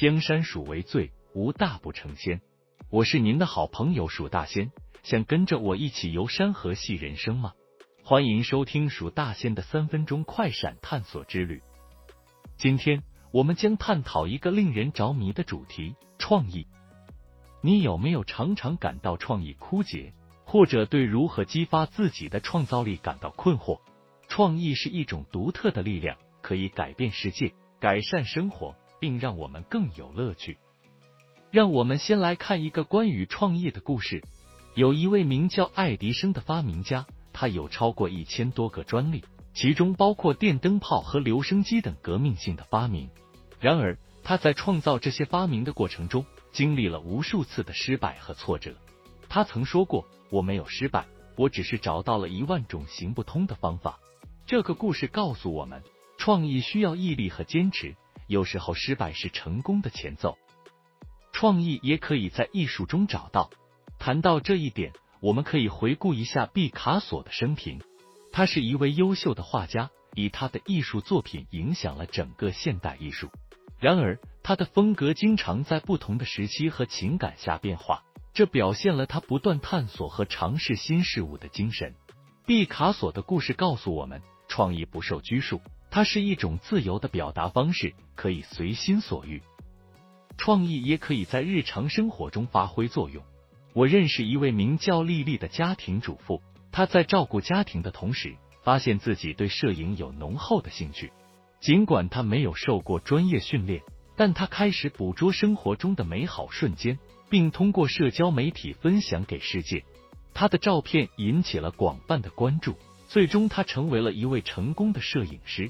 江山属为最，无大不成仙。我是您的好朋友鼠大仙，想跟着我一起游山河戏人生吗？欢迎收听鼠大仙的三分钟快闪探索之旅。今天我们将探讨一个令人着迷的主题——创意。你有没有常常感到创意枯竭，或者对如何激发自己的创造力感到困惑？创意是一种独特的力量，可以改变世界，改善生活。并让我们更有乐趣。让我们先来看一个关于创业的故事。有一位名叫爱迪生的发明家，他有超过一千多个专利，其中包括电灯泡和留声机等革命性的发明。然而，他在创造这些发明的过程中，经历了无数次的失败和挫折。他曾说过：“我没有失败，我只是找到了一万种行不通的方法。”这个故事告诉我们，创意需要毅力和坚持。有时候失败是成功的前奏，创意也可以在艺术中找到。谈到这一点，我们可以回顾一下毕卡索的生平。他是一位优秀的画家，以他的艺术作品影响了整个现代艺术。然而，他的风格经常在不同的时期和情感下变化，这表现了他不断探索和尝试新事物的精神。毕卡索的故事告诉我们，创意不受拘束。它是一种自由的表达方式，可以随心所欲。创意也可以在日常生活中发挥作用。我认识一位名叫丽丽的家庭主妇，她在照顾家庭的同时，发现自己对摄影有浓厚的兴趣。尽管她没有受过专业训练，但她开始捕捉生活中的美好瞬间，并通过社交媒体分享给世界。她的照片引起了广泛的关注，最终他成为了一位成功的摄影师。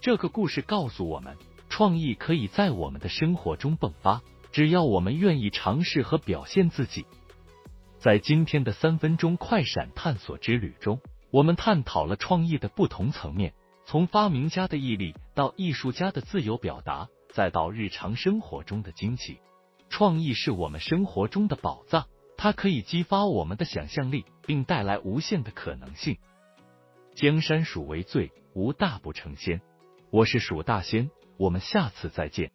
这个故事告诉我们，创意可以在我们的生活中迸发，只要我们愿意尝试和表现自己。在今天的三分钟快闪探索之旅中，我们探讨了创意的不同层面，从发明家的毅力到艺术家的自由表达，再到日常生活中的惊奇。创意是我们生活中的宝藏，它可以激发我们的想象力，并带来无限的可能性。江山属为最，无大不成仙。我是蜀大仙，我们下次再见。